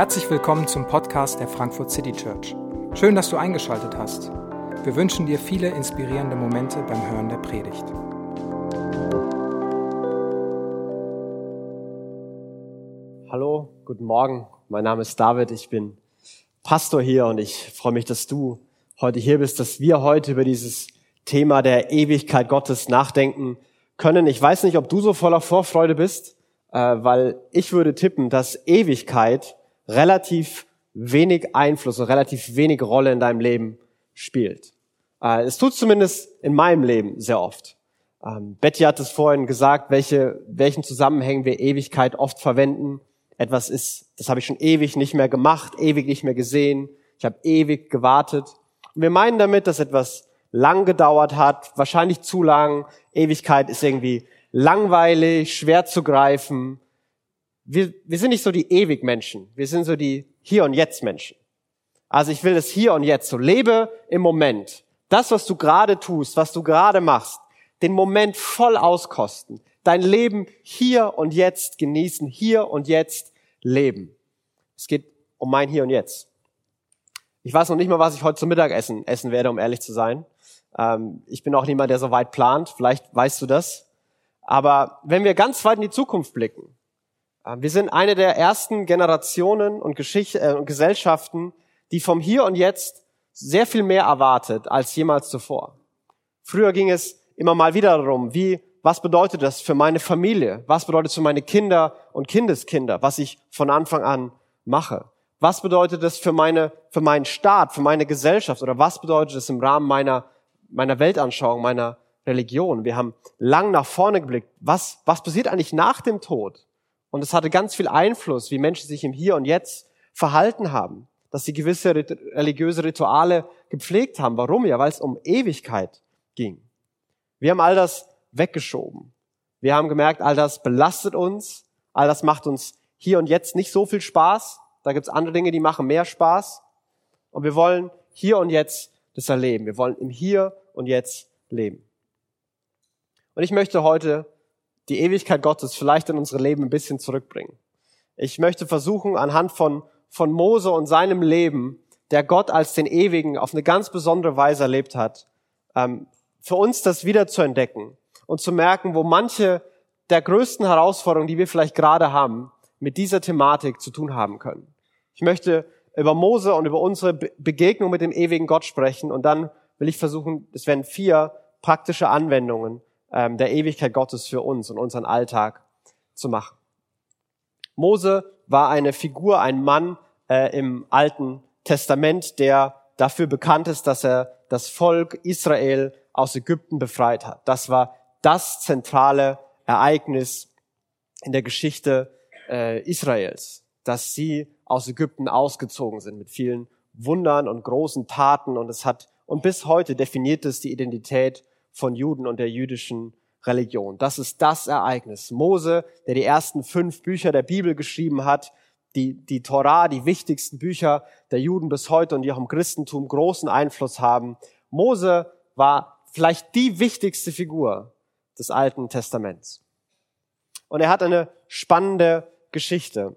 Herzlich willkommen zum Podcast der Frankfurt City Church. Schön, dass du eingeschaltet hast. Wir wünschen dir viele inspirierende Momente beim Hören der Predigt. Hallo, guten Morgen. Mein Name ist David. Ich bin Pastor hier und ich freue mich, dass du heute hier bist, dass wir heute über dieses Thema der Ewigkeit Gottes nachdenken können. Ich weiß nicht, ob du so voller Vorfreude bist, äh, weil ich würde tippen, dass Ewigkeit relativ wenig Einfluss und relativ wenig Rolle in deinem Leben spielt. Äh, es tut zumindest in meinem Leben sehr oft. Ähm, Betty hat es vorhin gesagt, welche, welchen Zusammenhängen wir Ewigkeit oft verwenden. Etwas ist, das habe ich schon ewig nicht mehr gemacht, ewig nicht mehr gesehen. Ich habe ewig gewartet. Und wir meinen damit, dass etwas lang gedauert hat, wahrscheinlich zu lang. Ewigkeit ist irgendwie langweilig, schwer zu greifen wir, wir sind nicht so die Ewigmenschen, wir sind so die Hier- und Jetzt-Menschen. Also ich will das Hier und Jetzt, so lebe im Moment. Das, was du gerade tust, was du gerade machst, den Moment voll auskosten, dein Leben hier und jetzt genießen, hier und jetzt leben. Es geht um mein Hier und Jetzt. Ich weiß noch nicht mal, was ich heute zum Mittagessen essen werde, um ehrlich zu sein. Ähm, ich bin auch niemand, der so weit plant. Vielleicht weißt du das. Aber wenn wir ganz weit in die Zukunft blicken, äh, wir sind eine der ersten Generationen und, Geschicht äh, und Gesellschaften, die vom Hier und Jetzt sehr viel mehr erwartet als jemals zuvor. Früher ging es immer mal wieder darum, wie, was bedeutet das für meine Familie? Was bedeutet es für meine Kinder und Kindeskinder, was ich von Anfang an mache? Was bedeutet das für meine, für meinen Staat, für meine Gesellschaft? Oder was bedeutet es im Rahmen meiner, meiner Weltanschauung, meiner Religion? Wir haben lang nach vorne geblickt. Was, was passiert eigentlich nach dem Tod? Und es hatte ganz viel Einfluss, wie Menschen sich im Hier und Jetzt verhalten haben, dass sie gewisse religiöse Rituale gepflegt haben. Warum? Ja, weil es um Ewigkeit ging. Wir haben all das weggeschoben. Wir haben gemerkt, all das belastet uns, all das macht uns hier und jetzt nicht so viel Spaß. Da gibt's andere Dinge, die machen mehr Spaß. Und wir wollen hier und jetzt das erleben. Wir wollen im Hier und Jetzt leben. Und ich möchte heute die Ewigkeit Gottes vielleicht in unsere Leben ein bisschen zurückbringen. Ich möchte versuchen, anhand von, von Mose und seinem Leben, der Gott als den Ewigen auf eine ganz besondere Weise erlebt hat, ähm, für uns das wieder zu entdecken und zu merken, wo manche der größten Herausforderungen, die wir vielleicht gerade haben, mit dieser Thematik zu tun haben können. Ich möchte über Mose und über unsere Begegnung mit dem ewigen Gott sprechen und dann will ich versuchen, es werden vier praktische Anwendungen ähm, der Ewigkeit Gottes für uns und unseren Alltag zu machen. Mose war eine Figur, ein Mann äh, im Alten Testament, der dafür bekannt ist, dass er das Volk Israel aus Ägypten befreit hat. Das war das zentrale Ereignis in der Geschichte äh, Israels, dass sie aus Ägypten ausgezogen sind mit vielen Wundern und großen Taten und es hat und bis heute definiert es die Identität von Juden und der jüdischen Religion. Das ist das Ereignis. Mose, der die ersten fünf Bücher der Bibel geschrieben hat, die, die Torah, die wichtigsten Bücher der Juden bis heute und die auch im Christentum großen Einfluss haben. Mose war vielleicht die wichtigste Figur des Alten Testaments. Und er hat eine spannende Geschichte.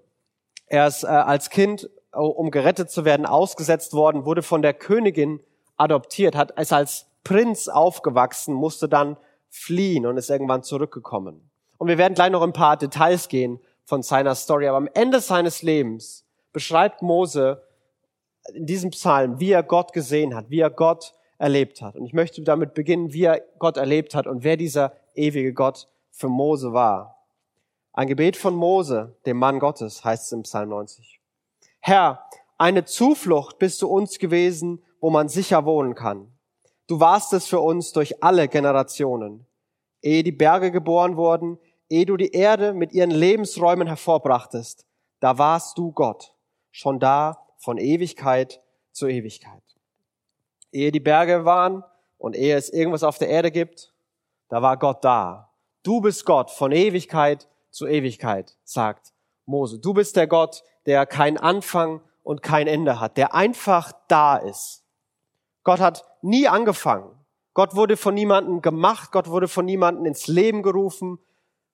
Er ist äh, als Kind, um gerettet zu werden, ausgesetzt worden, wurde von der Königin adoptiert, hat ist als Prinz aufgewachsen, musste dann fliehen und ist irgendwann zurückgekommen. Und wir werden gleich noch ein paar Details gehen von seiner Story, aber am Ende seines Lebens beschreibt Mose in diesem Psalm, wie er Gott gesehen hat, wie er Gott erlebt hat. Und ich möchte damit beginnen, wie er Gott erlebt hat und wer dieser ewige Gott für Mose war. Ein Gebet von Mose, dem Mann Gottes, heißt es im Psalm 90. Herr, eine Zuflucht bist du uns gewesen, wo man sicher wohnen kann. Du warst es für uns durch alle Generationen. Ehe die Berge geboren wurden, ehe du die Erde mit ihren Lebensräumen hervorbrachtest, da warst du Gott, schon da von Ewigkeit zu Ewigkeit. Ehe die Berge waren und ehe es irgendwas auf der Erde gibt, da war Gott da. Du bist Gott von Ewigkeit zu Ewigkeit, sagt Mose. Du bist der Gott, der keinen Anfang und kein Ende hat, der einfach da ist. Gott hat nie angefangen. Gott wurde von niemandem gemacht. Gott wurde von niemandem ins Leben gerufen.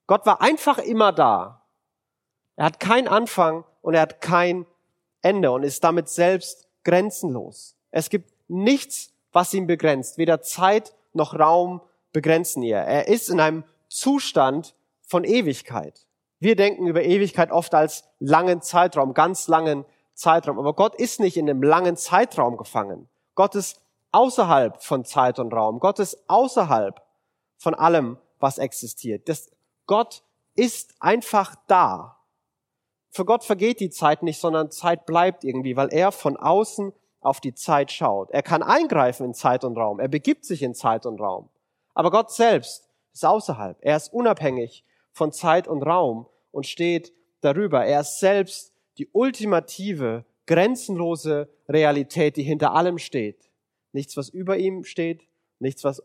Gott war einfach immer da. Er hat keinen Anfang und er hat kein Ende und ist damit selbst grenzenlos. Es gibt nichts, was ihn begrenzt. Weder Zeit noch Raum begrenzen ihr. Er ist in einem Zustand von Ewigkeit. Wir denken über Ewigkeit oft als langen Zeitraum, ganz langen Zeitraum. Aber Gott ist nicht in einem langen Zeitraum gefangen. Gott ist außerhalb von Zeit und Raum. Gott ist außerhalb von allem, was existiert. Das, Gott ist einfach da. Für Gott vergeht die Zeit nicht, sondern Zeit bleibt irgendwie, weil er von außen auf die Zeit schaut. Er kann eingreifen in Zeit und Raum. Er begibt sich in Zeit und Raum. Aber Gott selbst ist außerhalb. Er ist unabhängig von Zeit und Raum und steht darüber. Er ist selbst die ultimative, grenzenlose Realität, die hinter allem steht. Nichts, was über ihm steht, nichts, was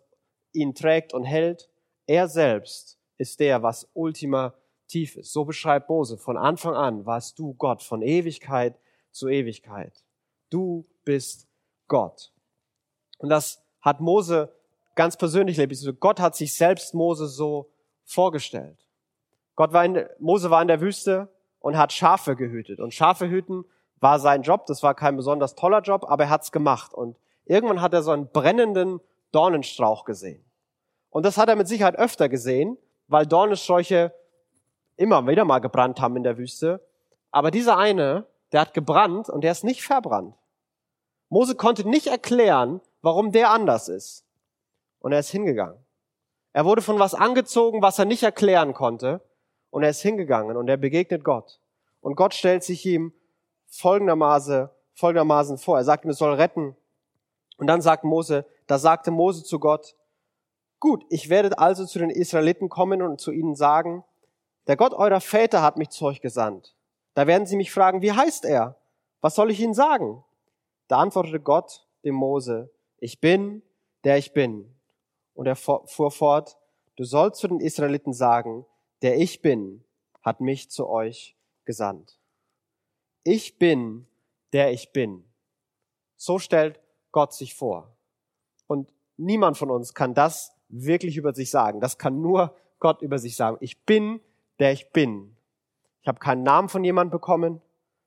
ihn trägt und hält. Er selbst ist der, was ultimativ ist. So beschreibt Mose. Von Anfang an warst du Gott, von Ewigkeit zu Ewigkeit. Du bist Gott. Und das hat Mose ganz persönlich erlebt. Also Gott hat sich selbst Mose so vorgestellt. Gott war in, Mose war in der Wüste und hat Schafe gehütet. Und Schafe hüten war sein Job. Das war kein besonders toller Job, aber er hat's gemacht. Und irgendwann hat er so einen brennenden Dornenstrauch gesehen. Und das hat er mit Sicherheit öfter gesehen, weil Dornensträuche immer wieder mal gebrannt haben in der Wüste. Aber dieser eine, der hat gebrannt und der ist nicht verbrannt. Mose konnte nicht erklären, warum der anders ist. Und er ist hingegangen. Er wurde von was angezogen, was er nicht erklären konnte. Und er ist hingegangen und er begegnet Gott. Und Gott stellt sich ihm folgendermaßen, folgendermaßen vor. Er sagt ihm, es soll retten. Und dann sagt Mose, da sagte Mose zu Gott, gut, ich werde also zu den Israeliten kommen und zu ihnen sagen, der Gott eurer Väter hat mich zu euch gesandt. Da werden sie mich fragen, wie heißt er? Was soll ich ihnen sagen? Da antwortete Gott dem Mose, ich bin, der ich bin. Und er fuhr fort, du sollst zu den Israeliten sagen, der ich bin, hat mich zu euch gesandt. Ich bin, der ich bin. So stellt Gott sich vor. Und niemand von uns kann das wirklich über sich sagen. Das kann nur Gott über sich sagen. Ich bin, der ich bin. Ich habe keinen Namen von jemandem bekommen.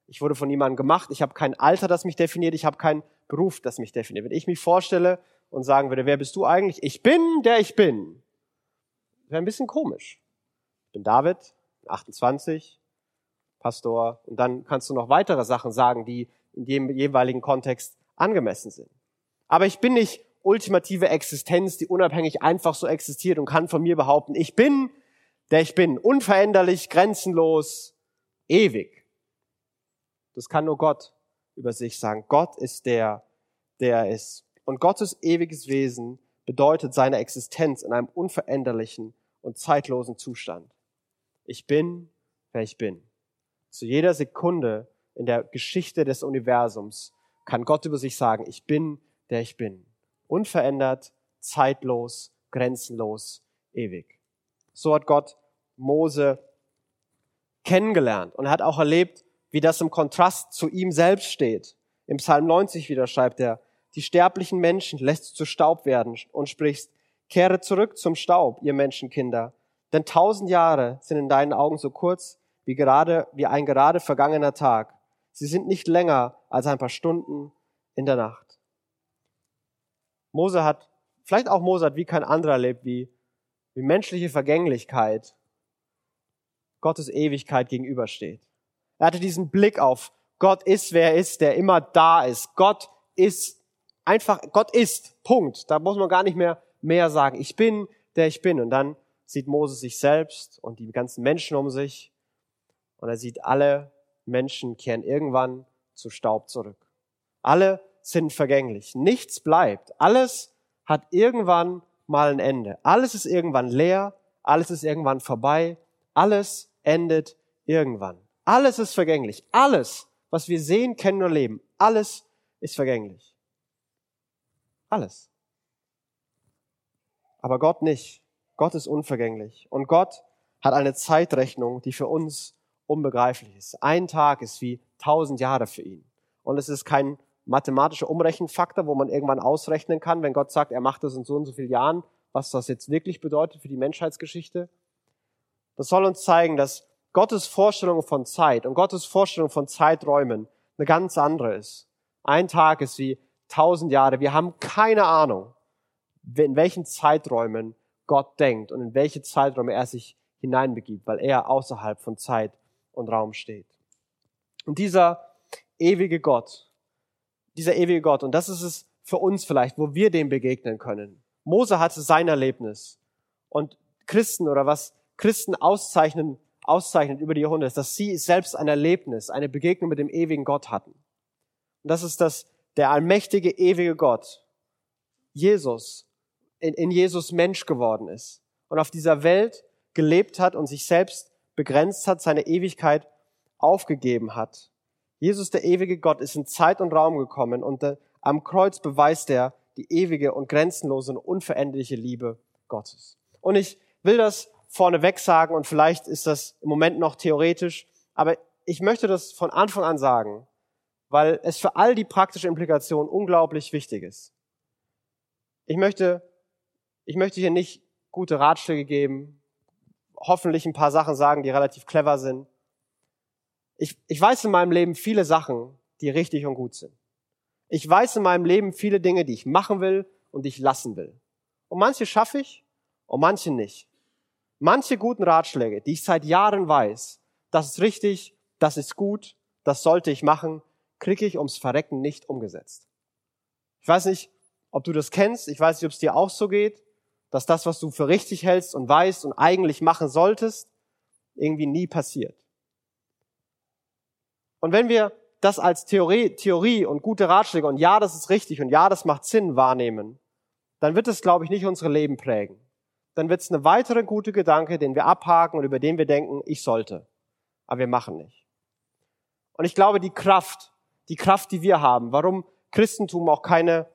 Ich wurde von jemandem gemacht. Ich habe kein Alter, das mich definiert. Ich habe keinen Beruf, das mich definiert. Wenn ich mich vorstelle und sagen würde, wer bist du eigentlich? Ich bin, der ich bin. Wäre ein bisschen komisch. Ich bin David, 28, Pastor. Und dann kannst du noch weitere Sachen sagen, die in dem jeweiligen Kontext angemessen sind. Aber ich bin nicht ultimative Existenz, die unabhängig einfach so existiert und kann von mir behaupten, ich bin, der ich bin, unveränderlich, grenzenlos, ewig. Das kann nur Gott über sich sagen. Gott ist der, der er ist. Und Gottes ewiges Wesen bedeutet seine Existenz in einem unveränderlichen und zeitlosen Zustand. Ich bin, wer ich bin. Zu jeder Sekunde in der Geschichte des Universums kann Gott über sich sagen, ich bin, der ich bin. Unverändert, zeitlos, grenzenlos, ewig. So hat Gott Mose kennengelernt und hat auch erlebt, wie das im Kontrast zu ihm selbst steht. Im Psalm 90 wieder schreibt er, die sterblichen Menschen lässt zu Staub werden und sprichst, kehre zurück zum Staub, ihr Menschenkinder, denn tausend Jahre sind in deinen Augen so kurz wie gerade, wie ein gerade vergangener Tag. Sie sind nicht länger als ein paar Stunden in der Nacht. Mose hat, vielleicht auch Mose hat wie kein anderer erlebt, wie, wie menschliche Vergänglichkeit Gottes Ewigkeit gegenübersteht. Er hatte diesen Blick auf Gott ist, wer er ist, der immer da ist. Gott ist einfach, Gott ist. Punkt. Da muss man gar nicht mehr mehr sagen. Ich bin, der ich bin. Und dann sieht Moses sich selbst und die ganzen Menschen um sich. Und er sieht, alle Menschen kehren irgendwann zu Staub zurück. Alle sind vergänglich. Nichts bleibt. Alles hat irgendwann mal ein Ende. Alles ist irgendwann leer. Alles ist irgendwann vorbei. Alles endet irgendwann. Alles ist vergänglich. Alles, was wir sehen, kennen und leben, alles ist vergänglich. Alles. Aber Gott nicht. Gott ist unvergänglich. Und Gott hat eine Zeitrechnung, die für uns unbegreiflich ist. Ein Tag ist wie tausend Jahre für ihn. Und es ist kein mathematischer Umrechenfaktor, wo man irgendwann ausrechnen kann, wenn Gott sagt, er macht das in so und so vielen Jahren, was das jetzt wirklich bedeutet für die Menschheitsgeschichte. Das soll uns zeigen, dass Gottes Vorstellung von Zeit und Gottes Vorstellung von Zeiträumen eine ganz andere ist. Ein Tag ist wie tausend Jahre. Wir haben keine Ahnung, in welchen Zeiträumen Gott denkt und in welche Zeiträume er sich hineinbegibt, weil er außerhalb von Zeit und Raum steht. Und dieser ewige Gott, dieser ewige Gott, und das ist es für uns vielleicht, wo wir dem begegnen können. Mose hatte sein Erlebnis. Und Christen oder was Christen auszeichnen, auszeichnet über die Jahrhunderte, dass sie selbst ein Erlebnis, eine Begegnung mit dem ewigen Gott hatten. Und das ist das, der allmächtige, ewige Gott, Jesus, in, in Jesus Mensch geworden ist und auf dieser Welt gelebt hat und sich selbst begrenzt hat, seine Ewigkeit aufgegeben hat. Jesus, der ewige Gott, ist in Zeit und Raum gekommen und äh, am Kreuz beweist er die ewige und grenzenlose und unveränderliche Liebe Gottes. Und ich will das vorneweg sagen und vielleicht ist das im Moment noch theoretisch, aber ich möchte das von Anfang an sagen, weil es für all die praktische Implikation unglaublich wichtig ist. Ich möchte, ich möchte hier nicht gute Ratschläge geben, hoffentlich ein paar Sachen sagen, die relativ clever sind. Ich, ich weiß in meinem Leben viele Sachen, die richtig und gut sind. Ich weiß in meinem Leben viele Dinge, die ich machen will und die ich lassen will. Und manche schaffe ich und manche nicht. Manche guten Ratschläge, die ich seit Jahren weiß, das ist richtig, das ist gut, das sollte ich machen, kriege ich ums Verrecken nicht umgesetzt. Ich weiß nicht, ob du das kennst, ich weiß nicht, ob es dir auch so geht, dass das, was du für richtig hältst und weißt und eigentlich machen solltest, irgendwie nie passiert. Und wenn wir das als Theorie, Theorie und gute Ratschläge und ja, das ist richtig und ja, das macht Sinn wahrnehmen, dann wird es, glaube ich, nicht unsere Leben prägen. Dann wird es eine weitere gute Gedanke, den wir abhaken und über den wir denken, ich sollte. Aber wir machen nicht. Und ich glaube, die Kraft, die Kraft, die wir haben, warum Christentum auch keine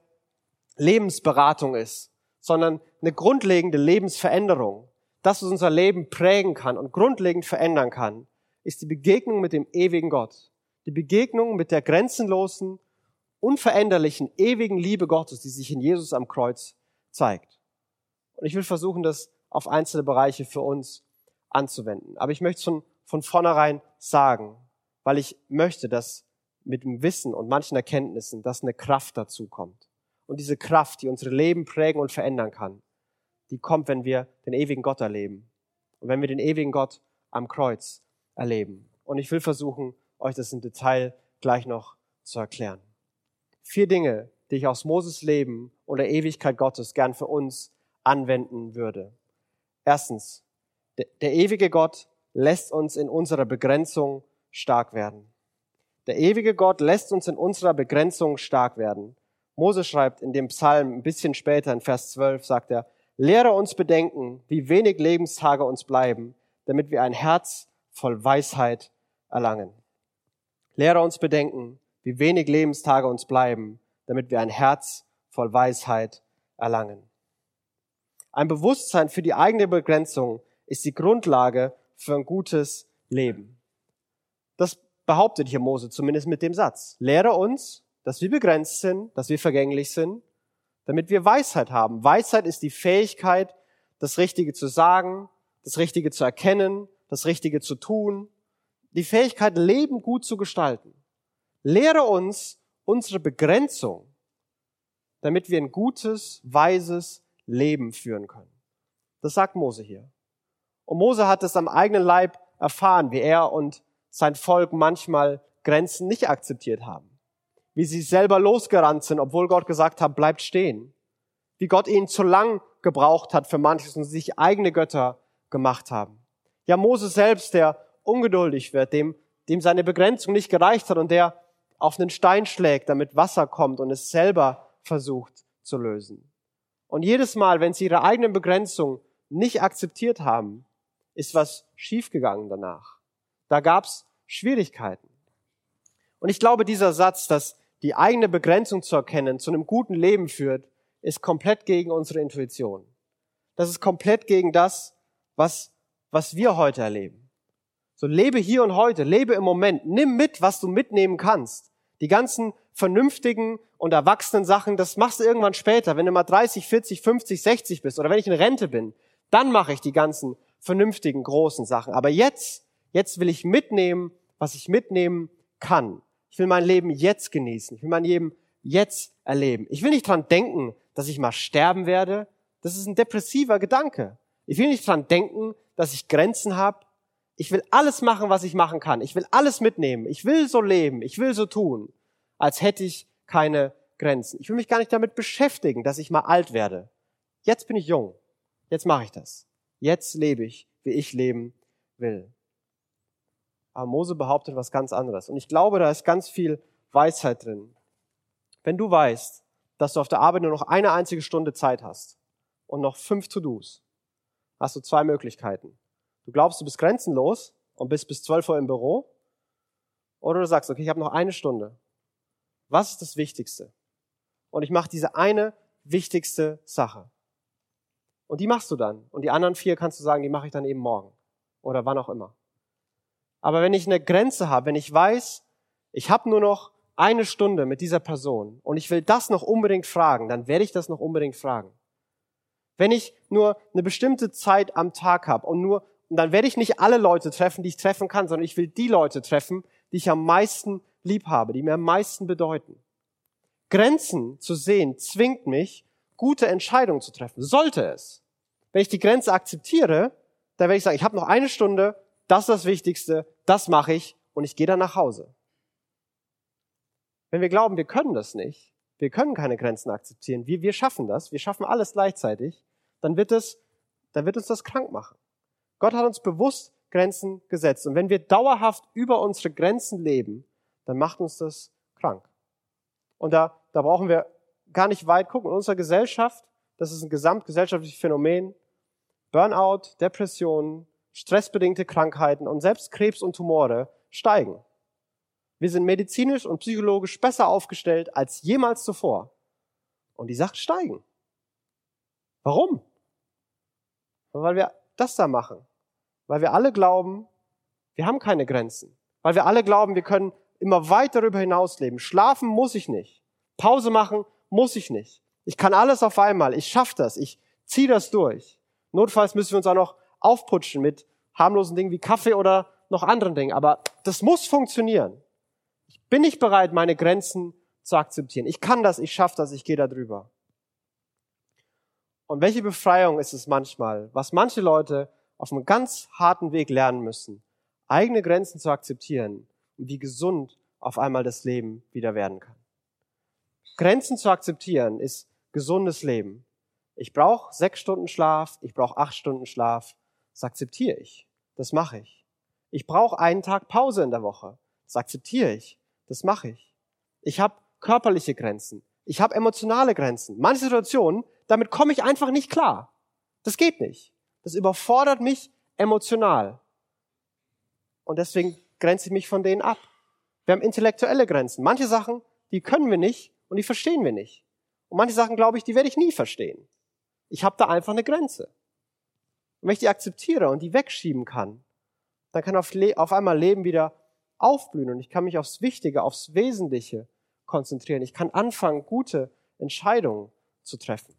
Lebensberatung ist, sondern eine grundlegende Lebensveränderung, das, was unser Leben prägen kann und grundlegend verändern kann, ist die Begegnung mit dem ewigen Gott. Die Begegnung mit der grenzenlosen, unveränderlichen, ewigen Liebe Gottes, die sich in Jesus am Kreuz zeigt. Und ich will versuchen, das auf einzelne Bereiche für uns anzuwenden. Aber ich möchte es von, von vornherein sagen, weil ich möchte, dass mit dem Wissen und manchen Erkenntnissen, dass eine Kraft dazu kommt. Und diese Kraft, die unsere Leben prägen und verändern kann, die kommt, wenn wir den ewigen Gott erleben. Und wenn wir den ewigen Gott am Kreuz erleben. Und ich will versuchen, euch das im Detail gleich noch zu erklären. Vier Dinge, die ich aus Moses Leben und der Ewigkeit Gottes gern für uns anwenden würde. Erstens, der ewige Gott lässt uns in unserer Begrenzung stark werden. Der ewige Gott lässt uns in unserer Begrenzung stark werden. Mose schreibt in dem Psalm ein bisschen später in Vers 12, sagt er, lehre uns bedenken, wie wenig Lebenstage uns bleiben, damit wir ein Herz voll Weisheit erlangen. Lehre uns bedenken, wie wenig Lebenstage uns bleiben, damit wir ein Herz voll Weisheit erlangen. Ein Bewusstsein für die eigene Begrenzung ist die Grundlage für ein gutes Leben. Das behauptet hier Mose zumindest mit dem Satz. Lehre uns, dass wir begrenzt sind, dass wir vergänglich sind, damit wir Weisheit haben. Weisheit ist die Fähigkeit, das Richtige zu sagen, das Richtige zu erkennen, das Richtige zu tun, die Fähigkeit, Leben gut zu gestalten. Lehre uns unsere Begrenzung, damit wir ein gutes, weises Leben führen können. Das sagt Mose hier. Und Mose hat es am eigenen Leib erfahren, wie er und sein Volk manchmal Grenzen nicht akzeptiert haben. Wie sie selber losgerannt sind, obwohl Gott gesagt hat, bleibt stehen. Wie Gott ihnen zu lang gebraucht hat für manches und sich eigene Götter gemacht haben. Ja, Mose selbst, der ungeduldig wird, dem, dem seine Begrenzung nicht gereicht hat und der auf einen Stein schlägt, damit Wasser kommt und es selber versucht zu lösen. Und jedes Mal, wenn sie ihre eigenen Begrenzung nicht akzeptiert haben, ist was schiefgegangen danach. Da gab's Schwierigkeiten. Und ich glaube, dieser Satz, dass die eigene Begrenzung zu erkennen zu einem guten Leben führt, ist komplett gegen unsere Intuition. Das ist komplett gegen das, was, was wir heute erleben. So lebe hier und heute, lebe im Moment, nimm mit, was du mitnehmen kannst. Die ganzen vernünftigen und erwachsenen Sachen, das machst du irgendwann später, wenn du mal 30, 40, 50, 60 bist oder wenn ich in Rente bin, dann mache ich die ganzen vernünftigen großen Sachen. Aber jetzt Jetzt will ich mitnehmen, was ich mitnehmen kann. Ich will mein Leben jetzt genießen. Ich will mein Leben jetzt erleben. Ich will nicht dran denken, dass ich mal sterben werde. Das ist ein depressiver Gedanke. Ich will nicht dran denken, dass ich Grenzen habe. Ich will alles machen, was ich machen kann. Ich will alles mitnehmen. Ich will so leben. Ich will so tun, als hätte ich keine Grenzen. Ich will mich gar nicht damit beschäftigen, dass ich mal alt werde. Jetzt bin ich jung. Jetzt mache ich das. Jetzt lebe ich, wie ich leben will. Aber Mose behauptet was ganz anderes. Und ich glaube, da ist ganz viel Weisheit drin. Wenn du weißt, dass du auf der Arbeit nur noch eine einzige Stunde Zeit hast und noch fünf To-Dos, hast du zwei Möglichkeiten. Du glaubst, du bist grenzenlos und bist bis 12 Uhr im Büro. Oder du sagst, okay, ich habe noch eine Stunde. Was ist das Wichtigste? Und ich mache diese eine wichtigste Sache. Und die machst du dann. Und die anderen vier kannst du sagen, die mache ich dann eben morgen. Oder wann auch immer. Aber wenn ich eine Grenze habe, wenn ich weiß, ich habe nur noch eine Stunde mit dieser Person und ich will das noch unbedingt fragen, dann werde ich das noch unbedingt fragen. Wenn ich nur eine bestimmte Zeit am Tag habe und nur, dann werde ich nicht alle Leute treffen, die ich treffen kann, sondern ich will die Leute treffen, die ich am meisten lieb habe, die mir am meisten bedeuten. Grenzen zu sehen zwingt mich, gute Entscheidungen zu treffen. Sollte es. Wenn ich die Grenze akzeptiere, dann werde ich sagen, ich habe noch eine Stunde, das ist das Wichtigste, das mache ich und ich gehe dann nach Hause. Wenn wir glauben, wir können das nicht, wir können keine Grenzen akzeptieren, wir, wir schaffen das, wir schaffen alles gleichzeitig, dann wird es, dann wird uns das krank machen. Gott hat uns bewusst Grenzen gesetzt. Und wenn wir dauerhaft über unsere Grenzen leben, dann macht uns das krank. Und da, da brauchen wir gar nicht weit gucken. In unserer Gesellschaft, das ist ein gesamtgesellschaftliches Phänomen, Burnout, Depressionen, stressbedingte Krankheiten und selbst Krebs und Tumore steigen. Wir sind medizinisch und psychologisch besser aufgestellt als jemals zuvor. Und die Sachen steigen. Warum? Weil wir das da machen. Weil wir alle glauben, wir haben keine Grenzen. Weil wir alle glauben, wir können immer weit darüber hinaus leben. Schlafen muss ich nicht. Pause machen muss ich nicht. Ich kann alles auf einmal. Ich schaffe das. Ich ziehe das durch. Notfalls müssen wir uns auch noch aufputschen mit harmlosen Dingen wie Kaffee oder noch anderen Dingen. Aber das muss funktionieren bin ich bereit, meine Grenzen zu akzeptieren. Ich kann das, ich schaffe das, ich gehe da drüber. Und welche Befreiung ist es manchmal, was manche Leute auf einem ganz harten Weg lernen müssen, eigene Grenzen zu akzeptieren und wie gesund auf einmal das Leben wieder werden kann. Grenzen zu akzeptieren ist gesundes Leben. Ich brauche sechs Stunden Schlaf, ich brauche acht Stunden Schlaf. Das akzeptiere ich. Das mache ich. Ich brauche einen Tag Pause in der Woche. Das akzeptiere ich. Das mache ich. Ich habe körperliche Grenzen. Ich habe emotionale Grenzen. Manche Situationen, damit komme ich einfach nicht klar. Das geht nicht. Das überfordert mich emotional. Und deswegen grenze ich mich von denen ab. Wir haben intellektuelle Grenzen. Manche Sachen, die können wir nicht und die verstehen wir nicht. Und manche Sachen, glaube ich, die werde ich nie verstehen. Ich habe da einfach eine Grenze. Und wenn ich die akzeptiere und die wegschieben kann, dann kann auf, auf einmal Leben wieder aufblühen und ich kann mich aufs Wichtige, aufs Wesentliche konzentrieren. Ich kann anfangen, gute Entscheidungen zu treffen.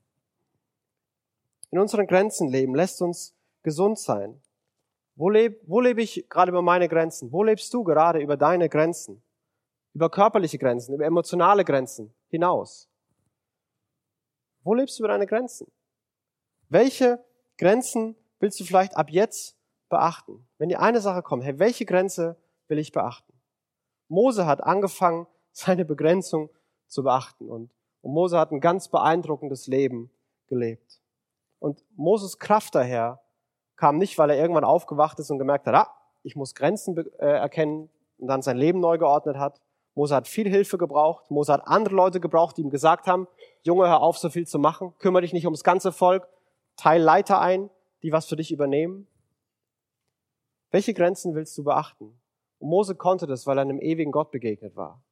In unseren Grenzen leben lässt uns gesund sein. Wo lebe, wo lebe ich gerade über meine Grenzen? Wo lebst du gerade über deine Grenzen? Über körperliche Grenzen, über emotionale Grenzen hinaus? Wo lebst du über deine Grenzen? Welche Grenzen willst du vielleicht ab jetzt beachten? Wenn dir eine Sache kommt, hey, welche Grenze will ich beachten. Mose hat angefangen, seine Begrenzung zu beachten und, und Mose hat ein ganz beeindruckendes Leben gelebt. Und Moses Kraft daher kam nicht, weil er irgendwann aufgewacht ist und gemerkt hat, ah, ich muss Grenzen äh, erkennen und dann sein Leben neu geordnet hat. Mose hat viel Hilfe gebraucht. Mose hat andere Leute gebraucht, die ihm gesagt haben, Junge, hör auf, so viel zu machen. Kümmere dich nicht ums ganze Volk. Teil Leiter ein, die was für dich übernehmen. Welche Grenzen willst du beachten? Und Mose konnte das, weil er einem ewigen Gott begegnet war.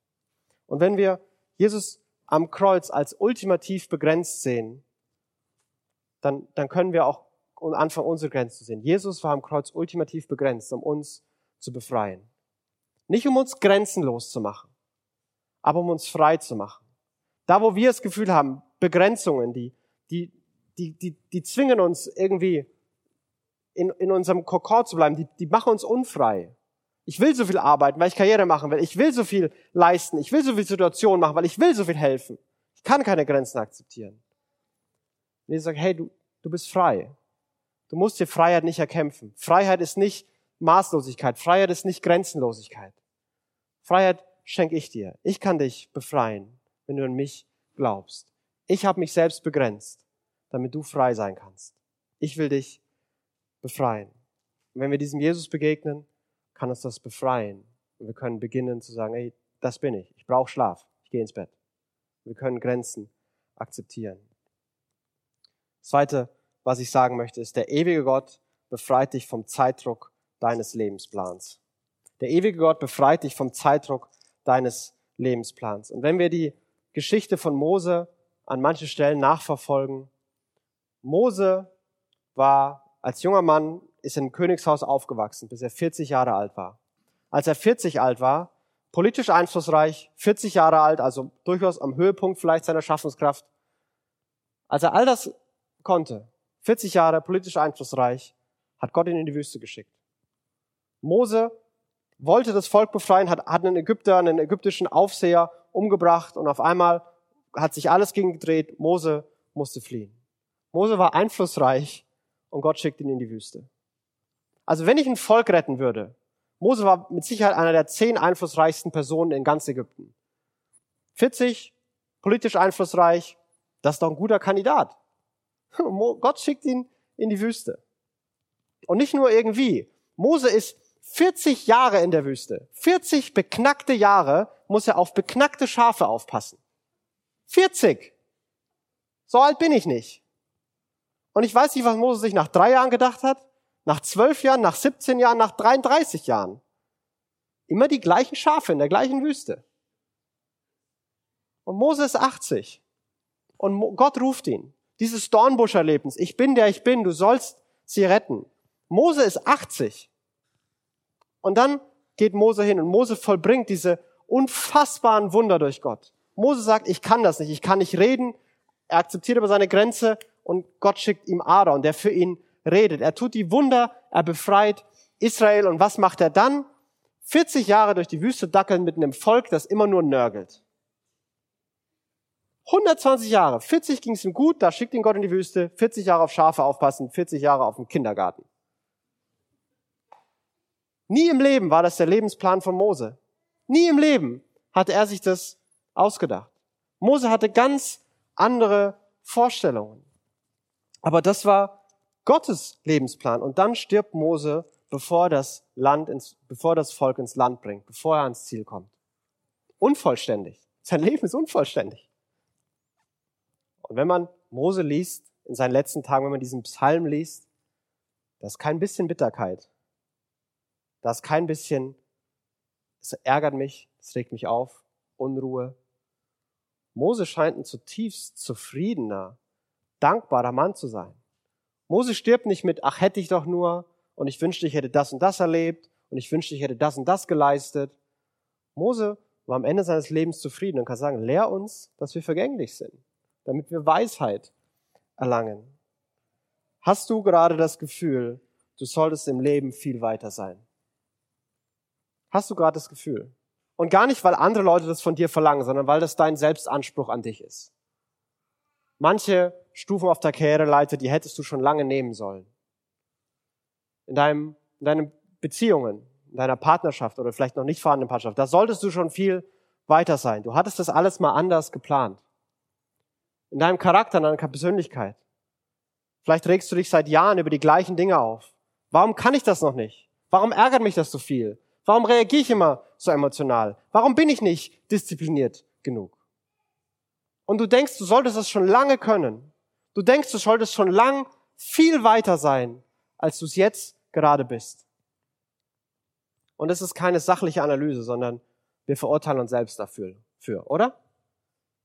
Und wenn wir Jesus am Kreuz als ultimativ begrenzt sehen, dann, dann können wir auch anfangen, unsere Grenzen zu sehen. Jesus war am Kreuz ultimativ begrenzt, um uns zu befreien. Nicht um uns grenzenlos zu machen, aber um uns frei zu machen. Da, wo wir das Gefühl haben, Begrenzungen, die, die, die, die, die zwingen uns irgendwie in, in unserem Kokor zu bleiben, die, die machen uns unfrei. Ich will so viel arbeiten, weil ich Karriere machen will. Ich will so viel leisten. Ich will so viel Situationen machen, weil ich will so viel helfen. Ich kann keine Grenzen akzeptieren. Und Jesus sagt, hey, du, du bist frei. Du musst dir Freiheit nicht erkämpfen. Freiheit ist nicht Maßlosigkeit. Freiheit ist nicht Grenzenlosigkeit. Freiheit schenke ich dir. Ich kann dich befreien, wenn du an mich glaubst. Ich habe mich selbst begrenzt, damit du frei sein kannst. Ich will dich befreien. Und wenn wir diesem Jesus begegnen, kann uns das befreien. Und wir können beginnen zu sagen, hey, das bin ich. Ich brauche Schlaf. Ich gehe ins Bett. Wir können Grenzen akzeptieren. Zweite, was ich sagen möchte, ist, der ewige Gott befreit dich vom Zeitdruck deines Lebensplans. Der ewige Gott befreit dich vom Zeitdruck deines Lebensplans. Und wenn wir die Geschichte von Mose an manchen Stellen nachverfolgen, Mose war als junger Mann, ist im Königshaus aufgewachsen, bis er 40 Jahre alt war. Als er 40 alt war, politisch einflussreich, 40 Jahre alt, also durchaus am Höhepunkt vielleicht seiner Schaffenskraft. Als er all das konnte, 40 Jahre politisch einflussreich, hat Gott ihn in die Wüste geschickt. Mose wollte das Volk befreien, hat, hat einen Ägypter, einen ägyptischen Aufseher umgebracht und auf einmal hat sich alles gegen gedreht. Mose musste fliehen. Mose war einflussreich und Gott schickt ihn in die Wüste. Also wenn ich ein Volk retten würde, Mose war mit Sicherheit einer der zehn einflussreichsten Personen in ganz Ägypten. 40, politisch einflussreich, das ist doch ein guter Kandidat. Gott schickt ihn in die Wüste. Und nicht nur irgendwie. Mose ist 40 Jahre in der Wüste. 40 beknackte Jahre muss er auf beknackte Schafe aufpassen. 40. So alt bin ich nicht. Und ich weiß nicht, was Mose sich nach drei Jahren gedacht hat, nach zwölf Jahren, nach 17 Jahren, nach 33 Jahren. Immer die gleichen Schafe in der gleichen Wüste. Und Mose ist 80. Und Gott ruft ihn. Dieses Dornbusch-Erlebnis. Ich bin der ich bin, du sollst sie retten. Mose ist 80. Und dann geht Mose hin und Mose vollbringt diese unfassbaren Wunder durch Gott. Mose sagt, ich kann das nicht, ich kann nicht reden. Er akzeptiert aber seine Grenze und Gott schickt ihm Aaron, der für ihn redet. Er tut die Wunder, er befreit Israel und was macht er dann? 40 Jahre durch die Wüste dackeln mit einem Volk, das immer nur nörgelt. 120 Jahre, 40 ging es ihm gut, da schickt ihn Gott in die Wüste, 40 Jahre auf Schafe aufpassen, 40 Jahre auf dem Kindergarten. Nie im Leben war das der Lebensplan von Mose. Nie im Leben hatte er sich das ausgedacht. Mose hatte ganz andere Vorstellungen. Aber das war Gottes Lebensplan. Und dann stirbt Mose, bevor das Land ins, bevor das Volk ins Land bringt, bevor er ans Ziel kommt. Unvollständig. Sein Leben ist unvollständig. Und wenn man Mose liest, in seinen letzten Tagen, wenn man diesen Psalm liest, da ist kein bisschen Bitterkeit. Da ist kein bisschen, es ärgert mich, es regt mich auf, Unruhe. Mose scheint ein zutiefst zufriedener, dankbarer Mann zu sein. Mose stirbt nicht mit, ach hätte ich doch nur, und ich wünschte, ich hätte das und das erlebt, und ich wünschte, ich hätte das und das geleistet. Mose war am Ende seines Lebens zufrieden und kann sagen, lehr uns, dass wir vergänglich sind, damit wir Weisheit erlangen. Hast du gerade das Gefühl, du solltest im Leben viel weiter sein? Hast du gerade das Gefühl? Und gar nicht, weil andere Leute das von dir verlangen, sondern weil das dein Selbstanspruch an dich ist. Manche Stufen auf der Karriereleiter, die hättest du schon lange nehmen sollen. In, deinem, in deinen Beziehungen, in deiner Partnerschaft oder vielleicht noch nicht vorhandenen Partnerschaft, da solltest du schon viel weiter sein. Du hattest das alles mal anders geplant. In deinem Charakter, in deiner Persönlichkeit. Vielleicht regst du dich seit Jahren über die gleichen Dinge auf. Warum kann ich das noch nicht? Warum ärgert mich das so viel? Warum reagiere ich immer so emotional? Warum bin ich nicht diszipliniert genug? Und du denkst, du solltest es schon lange können. Du denkst, du solltest schon lang viel weiter sein, als du es jetzt gerade bist. Und es ist keine sachliche Analyse, sondern wir verurteilen uns selbst dafür, für, oder?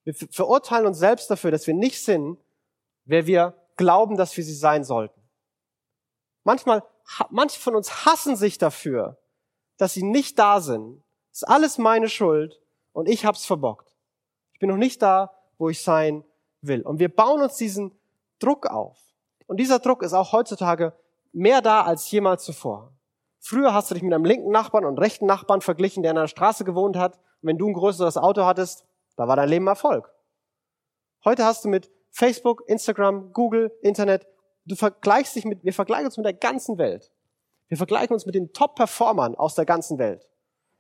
Wir verurteilen uns selbst dafür, dass wir nicht sind, wer wir glauben, dass wir sie sein sollten. Manchmal, manche von uns hassen sich dafür, dass sie nicht da sind. Das ist alles meine Schuld und ich hab's verbockt. Ich bin noch nicht da, wo ich sein will. Und wir bauen uns diesen Druck auf. Und dieser Druck ist auch heutzutage mehr da als jemals zuvor. Früher hast du dich mit einem linken Nachbarn und rechten Nachbarn verglichen, der in einer Straße gewohnt hat. Und wenn du ein größeres Auto hattest, da war dein Leben Erfolg. Heute hast du mit Facebook, Instagram, Google, Internet, du vergleichst dich mit, wir vergleichen uns mit der ganzen Welt. Wir vergleichen uns mit den Top-Performern aus der ganzen Welt.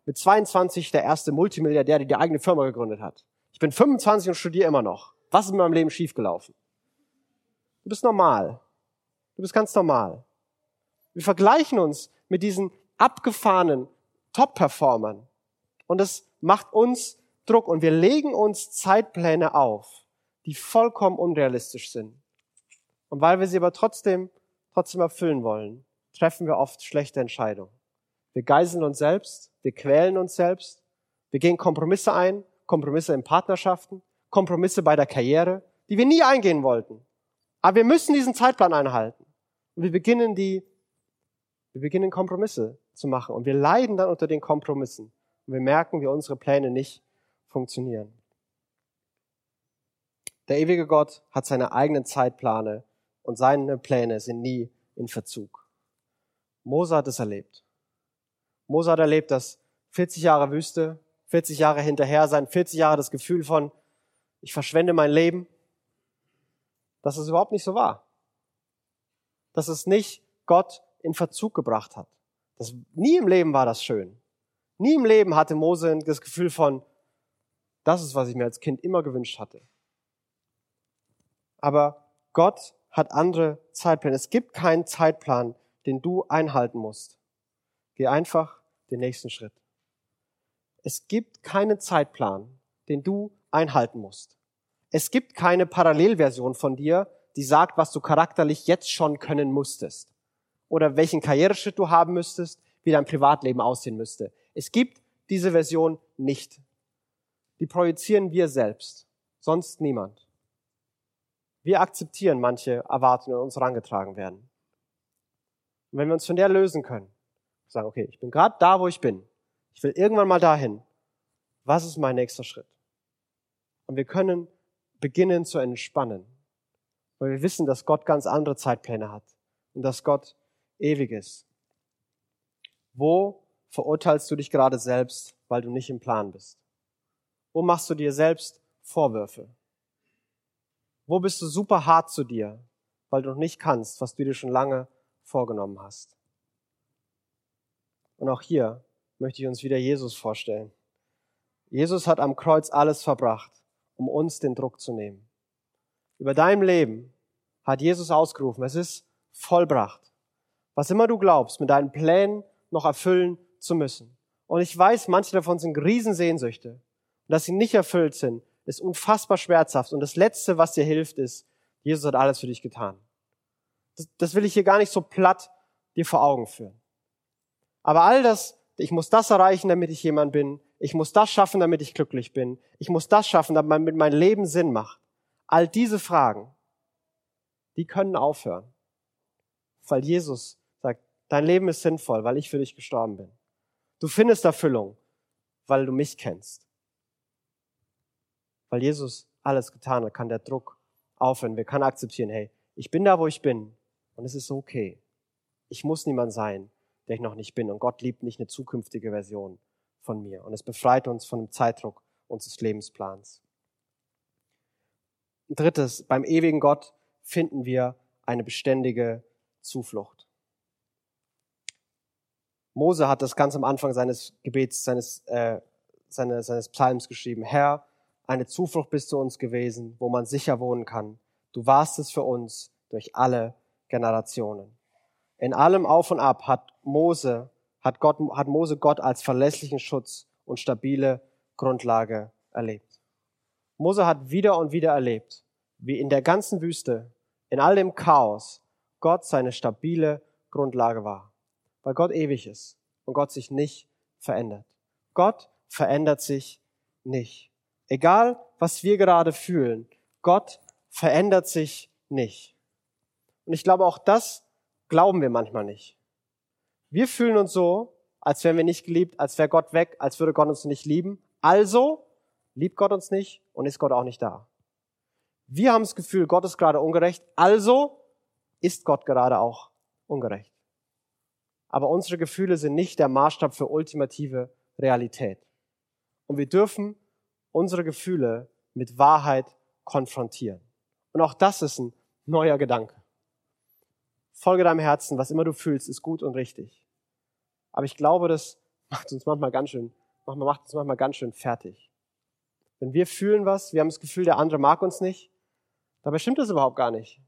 Mit 22 der erste Multimilliardär, der die eigene Firma gegründet hat. Ich bin 25 und studiere immer noch. Was ist in meinem Leben schiefgelaufen? Du bist normal. Du bist ganz normal. Wir vergleichen uns mit diesen abgefahrenen Top-Performern. Und das macht uns Druck und wir legen uns Zeitpläne auf, die vollkommen unrealistisch sind. Und weil wir sie aber trotzdem, trotzdem erfüllen wollen, treffen wir oft schlechte Entscheidungen. Wir geiseln uns selbst, wir quälen uns selbst, wir gehen Kompromisse ein, Kompromisse in Partnerschaften, Kompromisse bei der Karriere, die wir nie eingehen wollten. Aber wir müssen diesen Zeitplan einhalten. Und wir beginnen die, wir beginnen Kompromisse zu machen. Und wir leiden dann unter den Kompromissen. Und wir merken, wie unsere Pläne nicht funktionieren. Der ewige Gott hat seine eigenen Zeitpläne und seine Pläne sind nie in Verzug. Mose hat es erlebt. Mose hat erlebt, dass 40 Jahre Wüste, 40 Jahre hinterher sein, 40 Jahre das Gefühl von, ich verschwende mein Leben, dass es überhaupt nicht so war. Dass es nicht Gott in Verzug gebracht hat. Das, nie im Leben war das schön. Nie im Leben hatte Mose das Gefühl von, das ist, was ich mir als Kind immer gewünscht hatte. Aber Gott hat andere Zeitpläne. Es gibt keinen Zeitplan, den du einhalten musst. Geh einfach den nächsten Schritt. Es gibt keinen Zeitplan, den du einhalten musst. Es gibt keine Parallelversion von dir, die sagt, was du charakterlich jetzt schon können musstest. Oder welchen Karriereschritt du haben müsstest, wie dein Privatleben aussehen müsste. Es gibt diese Version nicht. Die projizieren wir selbst, sonst niemand. Wir akzeptieren manche Erwartungen, die uns herangetragen werden. Und wenn wir uns von der lösen können, sagen, okay, ich bin gerade da, wo ich bin. Ich will irgendwann mal dahin. Was ist mein nächster Schritt? Und wir können beginnen zu entspannen, weil wir wissen, dass Gott ganz andere Zeitpläne hat und dass Gott ewig ist. Wo verurteilst du dich gerade selbst, weil du nicht im Plan bist? Wo machst du dir selbst Vorwürfe? Wo bist du super hart zu dir, weil du noch nicht kannst, was du dir schon lange vorgenommen hast? Und auch hier möchte ich uns wieder Jesus vorstellen. Jesus hat am Kreuz alles verbracht, um uns den Druck zu nehmen. Über deinem Leben hat Jesus ausgerufen, es ist vollbracht. Was immer du glaubst, mit deinen Plänen noch erfüllen zu müssen. Und ich weiß, manche davon sind Riesensehnsüchte. Und dass sie nicht erfüllt sind, ist unfassbar schmerzhaft. Und das Letzte, was dir hilft, ist, Jesus hat alles für dich getan. Das, das will ich hier gar nicht so platt dir vor Augen führen. Aber all das, ich muss das erreichen, damit ich jemand bin. Ich muss das schaffen, damit ich glücklich bin. Ich muss das schaffen, damit mein Leben Sinn macht. All diese Fragen, die können aufhören. Weil Jesus sagt, dein Leben ist sinnvoll, weil ich für dich gestorben bin. Du findest Erfüllung, weil du mich kennst weil Jesus alles getan hat, kann der Druck aufhören. Wir können akzeptieren, hey, ich bin da, wo ich bin und es ist okay. Ich muss niemand sein, der ich noch nicht bin. Und Gott liebt nicht eine zukünftige Version von mir. Und es befreit uns von dem Zeitdruck unseres Lebensplans. Drittes, beim ewigen Gott finden wir eine beständige Zuflucht. Mose hat das ganz am Anfang seines Gebets, seines, äh, seines, seines Psalms geschrieben. Herr, eine Zuflucht bist du uns gewesen, wo man sicher wohnen kann. Du warst es für uns durch alle Generationen. In allem Auf und Ab hat Mose, hat Gott, hat Mose Gott als verlässlichen Schutz und stabile Grundlage erlebt. Mose hat wieder und wieder erlebt, wie in der ganzen Wüste, in all dem Chaos, Gott seine stabile Grundlage war. Weil Gott ewig ist und Gott sich nicht verändert. Gott verändert sich nicht. Egal, was wir gerade fühlen, Gott verändert sich nicht. Und ich glaube, auch das glauben wir manchmal nicht. Wir fühlen uns so, als wären wir nicht geliebt, als wäre Gott weg, als würde Gott uns nicht lieben. Also liebt Gott uns nicht und ist Gott auch nicht da. Wir haben das Gefühl, Gott ist gerade ungerecht, also ist Gott gerade auch ungerecht. aber unsere Gefühle sind nicht der Maßstab für ultimative Realität. Und wir dürfen unsere Gefühle mit Wahrheit konfrontieren. Und auch das ist ein neuer Gedanke. Folge deinem Herzen, was immer du fühlst, ist gut und richtig. Aber ich glaube, das macht uns manchmal ganz schön, macht uns manchmal ganz schön fertig. Wenn wir fühlen was, wir haben das Gefühl, der andere mag uns nicht, dabei stimmt das überhaupt gar nicht.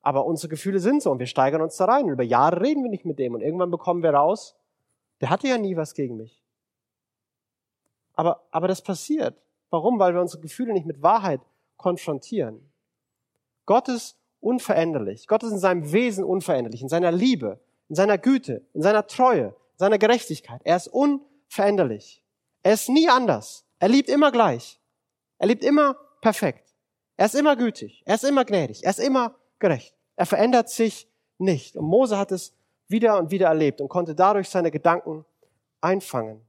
Aber unsere Gefühle sind so und wir steigern uns da rein. Und über Jahre reden wir nicht mit dem und irgendwann bekommen wir raus, der hatte ja nie was gegen mich. Aber, aber das passiert. Warum? Weil wir unsere Gefühle nicht mit Wahrheit konfrontieren. Gott ist unveränderlich. Gott ist in seinem Wesen unveränderlich, in seiner Liebe, in seiner Güte, in seiner Treue, in seiner Gerechtigkeit. Er ist unveränderlich. Er ist nie anders. Er liebt immer gleich. Er liebt immer perfekt. Er ist immer gütig. Er ist immer gnädig. Er ist immer gerecht. Er verändert sich nicht. Und Mose hat es wieder und wieder erlebt und konnte dadurch seine Gedanken einfangen.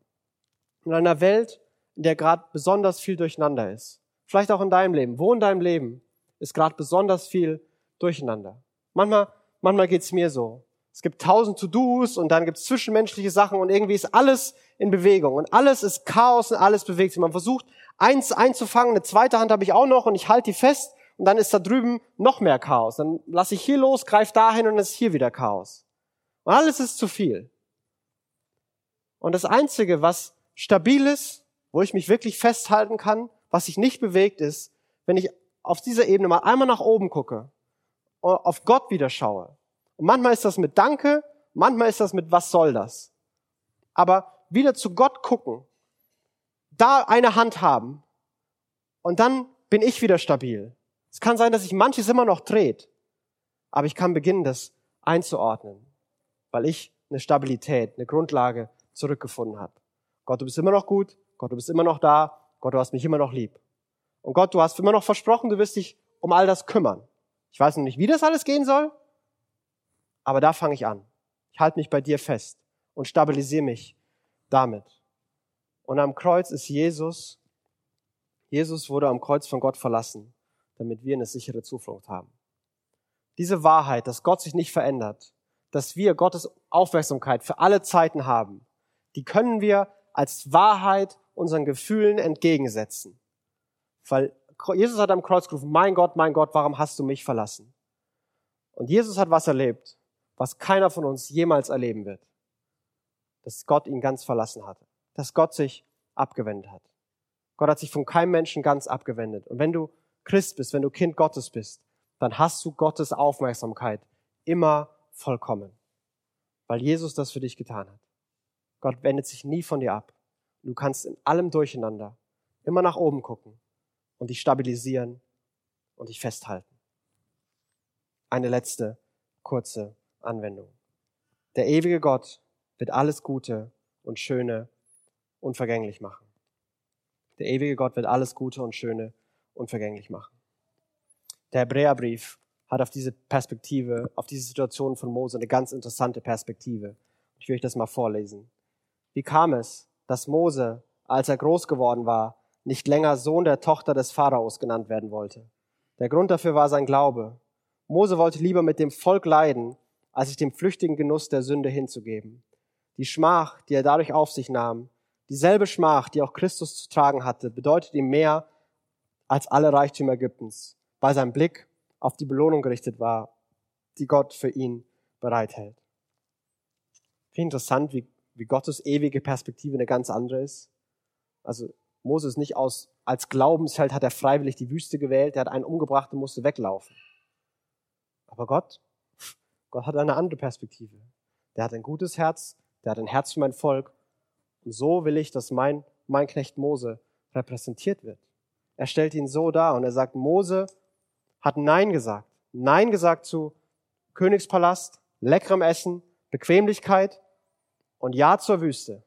In einer Welt, in der gerade besonders viel durcheinander ist. Vielleicht auch in deinem Leben. Wo in deinem Leben ist gerade besonders viel durcheinander? Manchmal, manchmal geht's mir so. Es gibt tausend To-Dos und dann gibt's zwischenmenschliche Sachen und irgendwie ist alles in Bewegung und alles ist Chaos und alles bewegt sich. Man versucht, eins einzufangen, eine zweite Hand habe ich auch noch und ich halte die fest und dann ist da drüben noch mehr Chaos. Dann lasse ich hier los, greife dahin und es ist hier wieder Chaos. Und alles ist zu viel. Und das Einzige, was stabil ist, wo ich mich wirklich festhalten kann, was sich nicht bewegt, ist, wenn ich auf dieser Ebene mal einmal nach oben gucke, auf Gott wieder schaue. Und manchmal ist das mit Danke, manchmal ist das mit Was soll das? Aber wieder zu Gott gucken, da eine Hand haben und dann bin ich wieder stabil. Es kann sein, dass sich manches immer noch dreht, aber ich kann beginnen, das einzuordnen, weil ich eine Stabilität, eine Grundlage zurückgefunden habe. Gott, du bist immer noch gut, Gott, du bist immer noch da, Gott, du hast mich immer noch lieb. Und Gott, du hast immer noch versprochen, du wirst dich um all das kümmern. Ich weiß noch nicht, wie das alles gehen soll, aber da fange ich an. Ich halte mich bei dir fest und stabilisiere mich damit. Und am Kreuz ist Jesus, Jesus wurde am Kreuz von Gott verlassen damit wir eine sichere Zuflucht haben. Diese Wahrheit, dass Gott sich nicht verändert, dass wir Gottes Aufmerksamkeit für alle Zeiten haben, die können wir als Wahrheit unseren Gefühlen entgegensetzen. Weil Jesus hat am Kreuz gerufen, mein Gott, mein Gott, warum hast du mich verlassen? Und Jesus hat was erlebt, was keiner von uns jemals erleben wird. Dass Gott ihn ganz verlassen hat. Dass Gott sich abgewendet hat. Gott hat sich von keinem Menschen ganz abgewendet. Und wenn du Christ bist, wenn du Kind Gottes bist, dann hast du Gottes Aufmerksamkeit immer vollkommen, weil Jesus das für dich getan hat. Gott wendet sich nie von dir ab. Du kannst in allem Durcheinander immer nach oben gucken und dich stabilisieren und dich festhalten. Eine letzte kurze Anwendung. Der ewige Gott wird alles Gute und Schöne unvergänglich machen. Der ewige Gott wird alles Gute und Schöne unvergänglich machen. Der Hebräerbrief hat auf diese Perspektive, auf diese Situation von Mose eine ganz interessante Perspektive. Ich will euch das mal vorlesen. Wie kam es, dass Mose, als er groß geworden war, nicht länger Sohn der Tochter des Pharaos genannt werden wollte? Der Grund dafür war sein Glaube. Mose wollte lieber mit dem Volk leiden, als sich dem flüchtigen Genuss der Sünde hinzugeben. Die Schmach, die er dadurch auf sich nahm, dieselbe Schmach, die auch Christus zu tragen hatte, bedeutet ihm mehr als alle Reichtümer Ägyptens, weil sein Blick auf die Belohnung gerichtet war, die Gott für ihn bereithält. Wie interessant, wie, wie Gottes ewige Perspektive eine ganz andere ist. Also Moses nicht aus, als Glaubensheld hat er freiwillig die Wüste gewählt, er hat einen umgebracht und musste weglaufen. Aber Gott, Gott hat eine andere Perspektive. Der hat ein gutes Herz, der hat ein Herz für mein Volk. Und so will ich, dass mein, mein Knecht Mose repräsentiert wird. Er stellt ihn so dar und er sagt, Mose hat Nein gesagt. Nein gesagt zu Königspalast, leckerem Essen, Bequemlichkeit und Ja zur Wüste.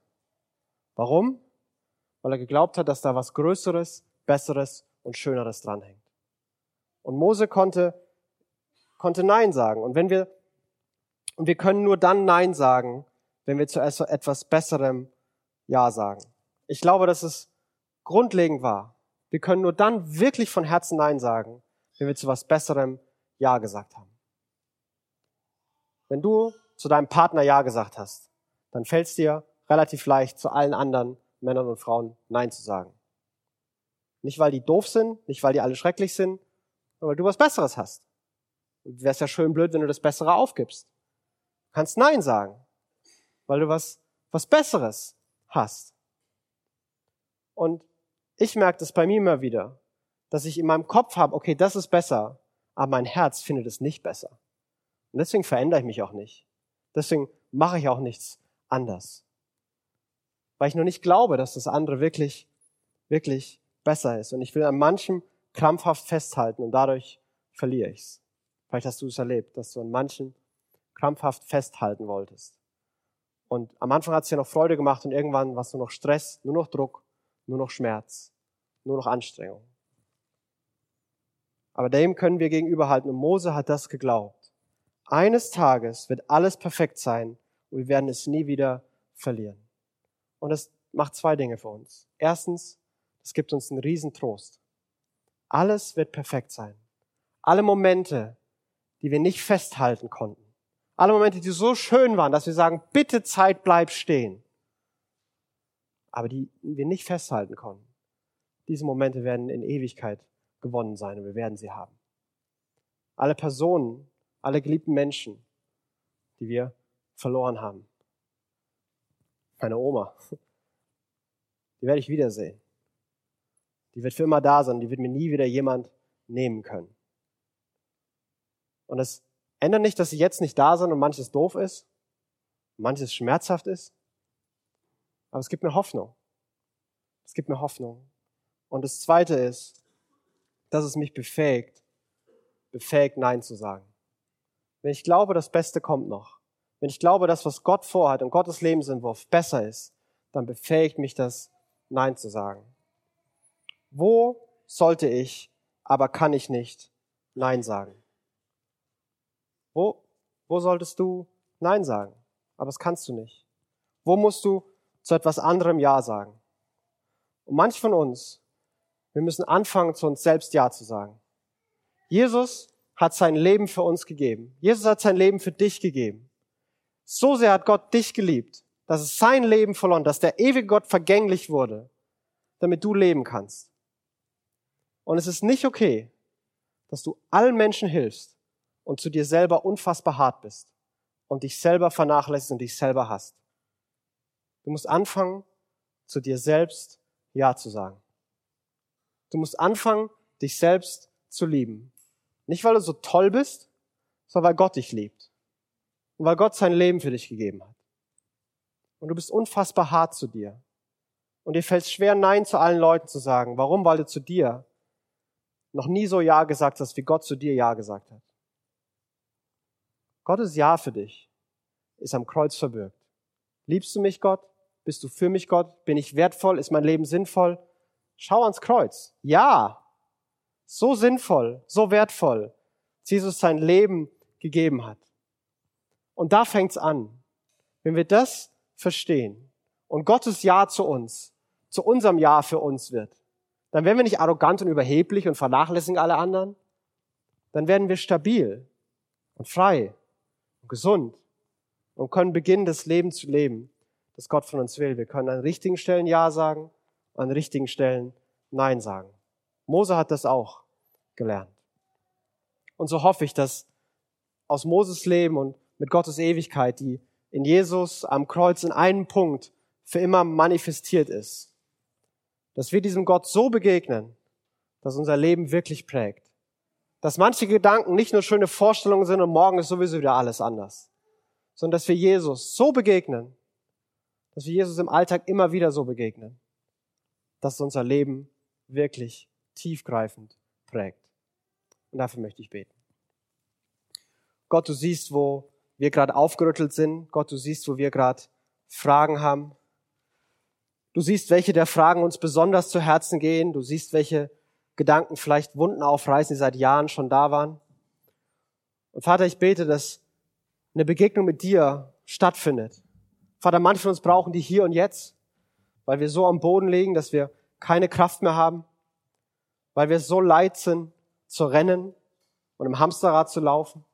Warum? Weil er geglaubt hat, dass da was Größeres, Besseres und Schöneres dranhängt. Und Mose konnte, konnte Nein sagen. Und wenn wir, und wir können nur dann Nein sagen, wenn wir zu etwas Besserem Ja sagen. Ich glaube, dass es grundlegend war. Wir können nur dann wirklich von Herzen Nein sagen, wenn wir zu was Besserem Ja gesagt haben. Wenn du zu deinem Partner Ja gesagt hast, dann fällt es dir relativ leicht, zu allen anderen Männern und Frauen Nein zu sagen. Nicht, weil die doof sind, nicht, weil die alle schrecklich sind, sondern weil du was Besseres hast. Wäre es ja schön blöd, wenn du das Bessere aufgibst. Du kannst Nein sagen, weil du was, was Besseres hast. Und ich merke das bei mir immer wieder, dass ich in meinem Kopf habe, okay, das ist besser, aber mein Herz findet es nicht besser. Und deswegen verändere ich mich auch nicht. Deswegen mache ich auch nichts anders. Weil ich nur nicht glaube, dass das andere wirklich, wirklich besser ist. Und ich will an manchem krampfhaft festhalten und dadurch verliere ich's. Vielleicht hast du es erlebt, dass du an manchen krampfhaft festhalten wolltest. Und am Anfang hat es dir noch Freude gemacht und irgendwann war es nur noch Stress, nur noch Druck, nur noch Schmerz, nur noch Anstrengung. Aber dem können wir gegenüberhalten. Und Mose hat das geglaubt. Eines Tages wird alles perfekt sein und wir werden es nie wieder verlieren. Und das macht zwei Dinge für uns. Erstens, es gibt uns einen Riesentrost. Alles wird perfekt sein. Alle Momente, die wir nicht festhalten konnten. Alle Momente, die so schön waren, dass wir sagen, bitte Zeit, bleib stehen. Aber die wir nicht festhalten konnten. Diese Momente werden in Ewigkeit gewonnen sein und wir werden sie haben. Alle Personen, alle geliebten Menschen, die wir verloren haben. Meine Oma, die werde ich wiedersehen. Die wird für immer da sein, die wird mir nie wieder jemand nehmen können. Und es ändert nicht, dass sie jetzt nicht da sind und manches doof ist, manches schmerzhaft ist, aber es gibt mir Hoffnung. Es gibt mir Hoffnung. Und das Zweite ist, dass es mich befähigt, befähigt, Nein zu sagen. Wenn ich glaube, das Beste kommt noch, wenn ich glaube, dass was Gott vorhat und Gottes Lebensentwurf besser ist, dann befähigt mich das, Nein zu sagen. Wo sollte ich, aber kann ich nicht Nein sagen? Wo, wo solltest du Nein sagen? Aber das kannst du nicht. Wo musst du zu etwas anderem Ja sagen? Und manch von uns wir müssen anfangen, zu uns selbst Ja zu sagen. Jesus hat sein Leben für uns gegeben. Jesus hat sein Leben für dich gegeben. So sehr hat Gott dich geliebt, dass es sein Leben verloren, dass der ewige Gott vergänglich wurde, damit du leben kannst. Und es ist nicht okay, dass du allen Menschen hilfst und zu dir selber unfassbar hart bist und dich selber vernachlässigst und dich selber hast. Du musst anfangen, zu dir selbst Ja zu sagen. Du musst anfangen, dich selbst zu lieben. Nicht, weil du so toll bist, sondern weil Gott dich liebt. Und weil Gott sein Leben für dich gegeben hat. Und du bist unfassbar hart zu dir. Und dir fällt es schwer, Nein zu allen Leuten zu sagen. Warum? Weil du zu dir noch nie so Ja gesagt hast, wie Gott zu dir Ja gesagt hat. Gottes Ja für dich ist am Kreuz verbürgt. Liebst du mich, Gott? Bist du für mich, Gott? Bin ich wertvoll? Ist mein Leben sinnvoll? Schau ans Kreuz. Ja, so sinnvoll, so wertvoll, dass Jesus sein Leben gegeben hat. Und da fängt's an. Wenn wir das verstehen und Gottes Ja zu uns, zu unserem Ja für uns wird, dann werden wir nicht arrogant und überheblich und vernachlässigen alle anderen. Dann werden wir stabil und frei und gesund und können beginnen, das Leben zu leben, das Gott von uns will. Wir können an richtigen Stellen Ja sagen an richtigen Stellen Nein sagen. Mose hat das auch gelernt. Und so hoffe ich, dass aus Moses Leben und mit Gottes Ewigkeit, die in Jesus am Kreuz in einem Punkt für immer manifestiert ist, dass wir diesem Gott so begegnen, dass unser Leben wirklich prägt. Dass manche Gedanken nicht nur schöne Vorstellungen sind und morgen ist sowieso wieder alles anders, sondern dass wir Jesus so begegnen, dass wir Jesus im Alltag immer wieder so begegnen das unser Leben wirklich tiefgreifend prägt. Und dafür möchte ich beten. Gott, du siehst, wo wir gerade aufgerüttelt sind. Gott, du siehst, wo wir gerade Fragen haben. Du siehst, welche der Fragen uns besonders zu Herzen gehen. Du siehst, welche Gedanken vielleicht Wunden aufreißen, die seit Jahren schon da waren. Und Vater, ich bete, dass eine Begegnung mit dir stattfindet. Vater, manche von uns brauchen die hier und jetzt weil wir so am Boden liegen, dass wir keine Kraft mehr haben, weil wir so leid sind zu rennen und im Hamsterrad zu laufen.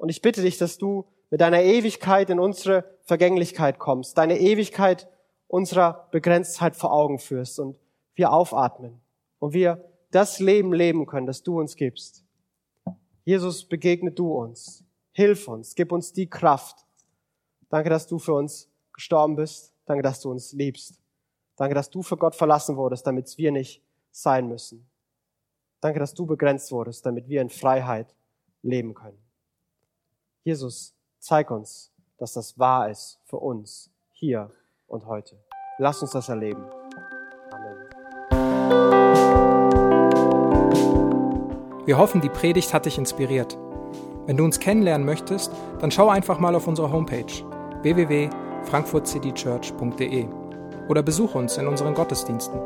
Und ich bitte dich, dass du mit deiner Ewigkeit in unsere Vergänglichkeit kommst, deine Ewigkeit unserer Begrenztheit vor Augen führst und wir aufatmen und wir das Leben leben können, das du uns gibst. Jesus, begegne du uns. Hilf uns. Gib uns die Kraft. Danke, dass du für uns gestorben bist. Danke, dass du uns liebst. Danke, dass du für Gott verlassen wurdest, damit wir nicht sein müssen. Danke, dass du begrenzt wurdest, damit wir in Freiheit leben können. Jesus, zeig uns, dass das wahr ist für uns hier und heute. Lass uns das erleben. Wir hoffen, die Predigt hat dich inspiriert. Wenn du uns kennenlernen möchtest, dann schau einfach mal auf unsere Homepage www.frankfurtcitychurch.de oder besuch uns in unseren Gottesdiensten.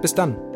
Bis dann!